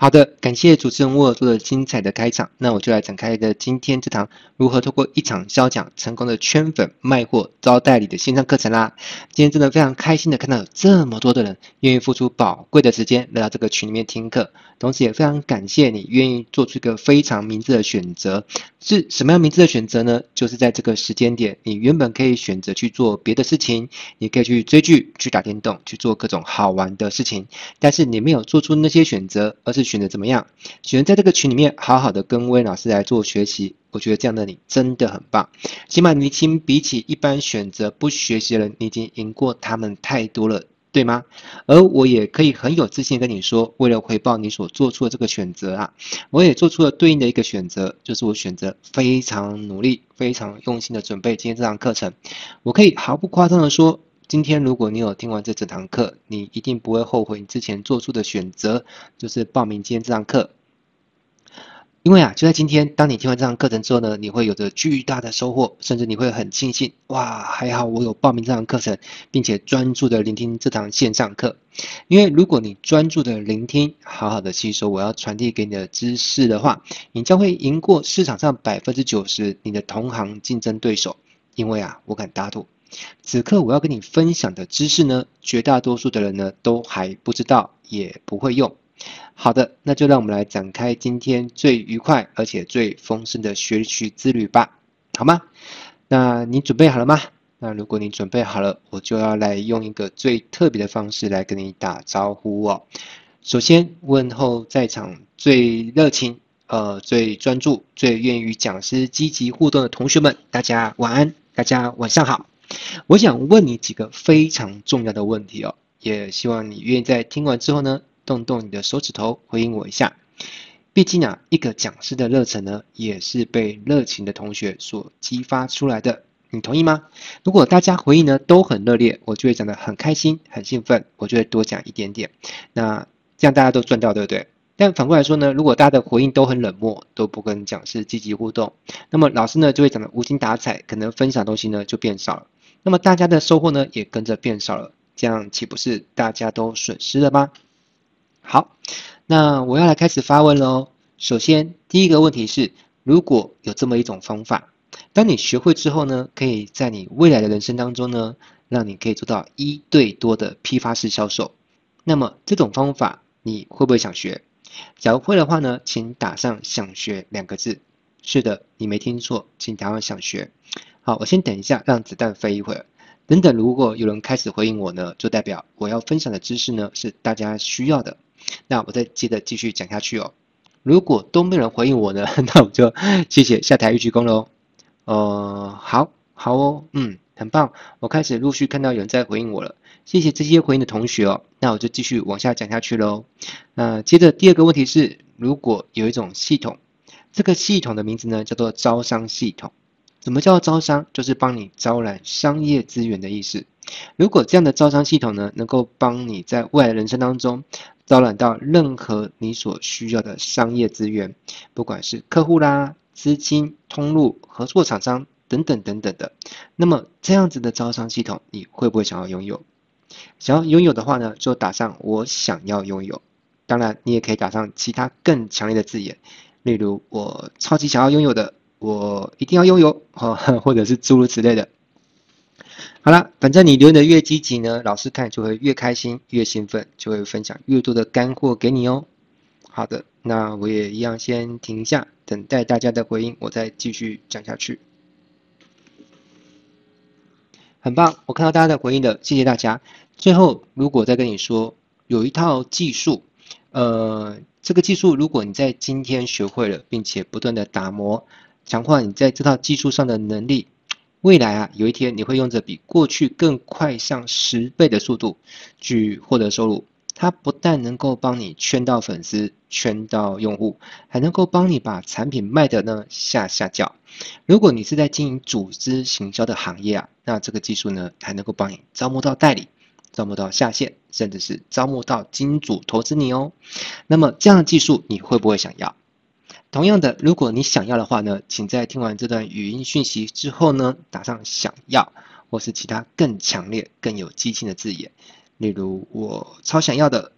好的，感谢主持人沃尔做的精彩的开场，那我就来展开的今天这堂如何透过一场销讲成功的圈粉卖货招代理的线上课程啦。今天真的非常开心的看到有这么多的人愿意付出宝贵的时间来到这个群里面听课，同时也非常感谢你愿意做出一个非常明智的选择。是什么样明智的选择呢？就是在这个时间点，你原本可以选择去做别的事情，你可以去追剧、去打电动、去做各种好玩的事情，但是你没有做出那些选择，而是。选择怎么样？选择在这个群里面好好的跟威老师来做学习，我觉得这样的你真的很棒。起码你已经比起一般选择不学习的人，你已经赢过他们太多了，对吗？而我也可以很有自信跟你说，为了回报你所做出的这个选择啊，我也做出了对应的一个选择，就是我选择非常努力、非常用心的准备今天这堂课程。我可以毫不夸张的说。今天如果你有听完这整堂课，你一定不会后悔你之前做出的选择，就是报名今天这堂课。因为啊，就在今天，当你听完这堂课程之后呢，你会有着巨大的收获，甚至你会很庆幸，哇，还好我有报名这堂课程，并且专注的聆听这堂线上课。因为如果你专注的聆听，好好的吸收我要传递给你的知识的话，你将会赢过市场上百分之九十你的同行竞争对手。因为啊，我敢打赌。此刻我要跟你分享的知识呢，绝大多数的人呢都还不知道，也不会用。好的，那就让我们来展开今天最愉快而且最丰盛的学习之旅吧，好吗？那你准备好了吗？那如果你准备好了，我就要来用一个最特别的方式来跟你打招呼哦。首先问候在场最热情、呃最专注、最愿意与讲师积极互动的同学们，大家晚安，大家晚上好。我想问你几个非常重要的问题哦，也希望你愿意在听完之后呢，动动你的手指头回应我一下。毕竟啊，一个讲师的热忱呢，也是被热情的同学所激发出来的。你同意吗？如果大家回应呢都很热烈，我就会讲得很开心、很兴奋，我就会多讲一点点。那这样大家都赚到，对不对？但反过来说呢，如果大家的回应都很冷漠，都不跟讲师积极互动，那么老师呢就会讲得无精打采，可能分享东西呢就变少了。那么大家的收获呢也跟着变少了，这样岂不是大家都损失了吗？好，那我要来开始发问喽。首先，第一个问题是，如果有这么一种方法，当你学会之后呢，可以在你未来的人生当中呢，让你可以做到一对多的批发式销售，那么这种方法你会不会想学？假如会的话呢，请打上“想学”两个字。是的，你没听错，请打上“想学”。好，我先等一下，让子弹飞一会儿。等等，如果有人开始回应我呢，就代表我要分享的知识呢是大家需要的。那我再接着继续讲下去哦。如果都没人回应我呢，那我就谢谢下台一鞠躬喽。呃，好，好哦，嗯，很棒。我开始陆续看到有人在回应我了，谢谢这些回应的同学哦。那我就继续往下讲下去喽。那接着第二个问题是，如果有一种系统，这个系统的名字呢叫做招商系统。什么叫招商？就是帮你招揽商业资源的意思。如果这样的招商系统呢，能够帮你在未来人生当中招揽到任何你所需要的商业资源，不管是客户啦、资金、通路、合作厂商等等等等的，那么这样子的招商系统，你会不会想要拥有？想要拥有的话呢，就打上我想要拥有。当然，你也可以打上其他更强烈的字眼，例如我超级想要拥有的。我一定要拥有，或者是诸如此类的。好了，反正你留言的越积极呢，老师看就会越开心、越兴奋，就会分享越多的干货给你哦。好的，那我也一样先停一下，等待大家的回应，我再继续讲下去。很棒，我看到大家的回应了，谢谢大家。最后，如果再跟你说，有一套技术，呃，这个技术如果你在今天学会了，并且不断的打磨。强化你在这套技术上的能力，未来啊，有一天你会用着比过去更快上十倍的速度去获得收入。它不但能够帮你圈到粉丝、圈到用户，还能够帮你把产品卖得呢下下叫。如果你是在经营组织行销的行业啊，那这个技术呢，还能够帮你招募到代理、招募到下线，甚至是招募到金主投资你哦。那么这样的技术你会不会想要？同样的，如果你想要的话呢，请在听完这段语音讯息之后呢，打上“想要”或是其他更强烈、更有激情的字眼，例如“我超想要的”，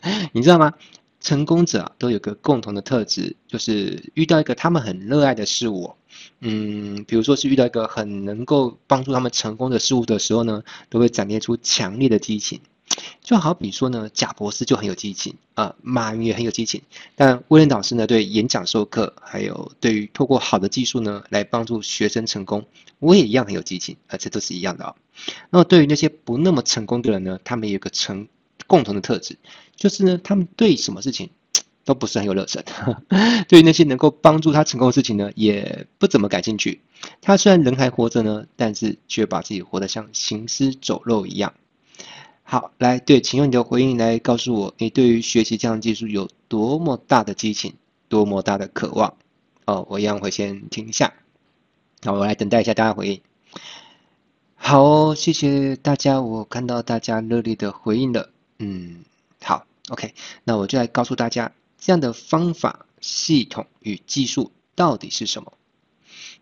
你知道吗？成功者，都有个共同的特质，就是遇到一个他们很热爱的事物，嗯，比如说是遇到一个很能够帮助他们成功的事物的时候呢，都会展现出强烈的激情。就好比说呢，贾博士就很有激情啊，马云也很有激情。但威廉导师呢，对演讲授课，还有对于透过好的技术呢，来帮助学生成功，我也一样很有激情，而这都是一样的啊。那么对于那些不那么成功的人呢，他们也有个成共同的特质，就是呢，他们对什么事情都不是很有热忱。对于那些能够帮助他成功的事情呢，也不怎么感兴趣。他虽然人还活着呢，但是却把自己活得像行尸走肉一样。好，来，对，请用你的回应来告诉我，你对于学习这样的技术有多么大的激情，多么大的渴望。哦，我一样会先听一下。好，我来等待一下大家回应。好，谢谢大家，我看到大家热烈的回应了。嗯，好，OK，那我就来告诉大家，这样的方法、系统与技术到底是什么？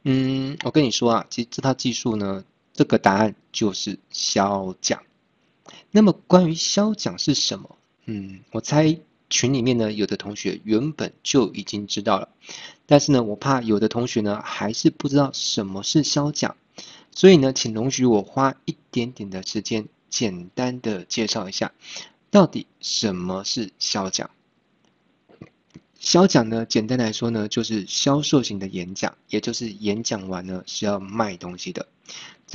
嗯，我跟你说啊，其实这套技术呢，这个答案就是销讲。那么关于销讲是什么？嗯，我猜群里面呢，有的同学原本就已经知道了，但是呢，我怕有的同学呢还是不知道什么是销讲。所以呢，请容许我花一点点的时间，简单的介绍一下，到底什么是销讲。销讲呢，简单来说呢，就是销售型的演讲，也就是演讲完呢是要卖东西的。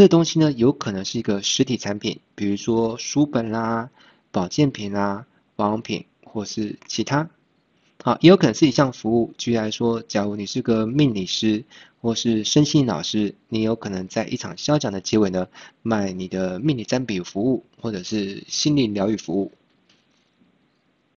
这东西呢，有可能是一个实体产品，比如说书本啦、保健品啦、保养品，或是其他。好，也有可能是一项服务。举例来说，假如你是个命理师或是身心老师，你有可能在一场销讲的结尾呢，卖你的命理占卜服务或者是心理疗愈服务。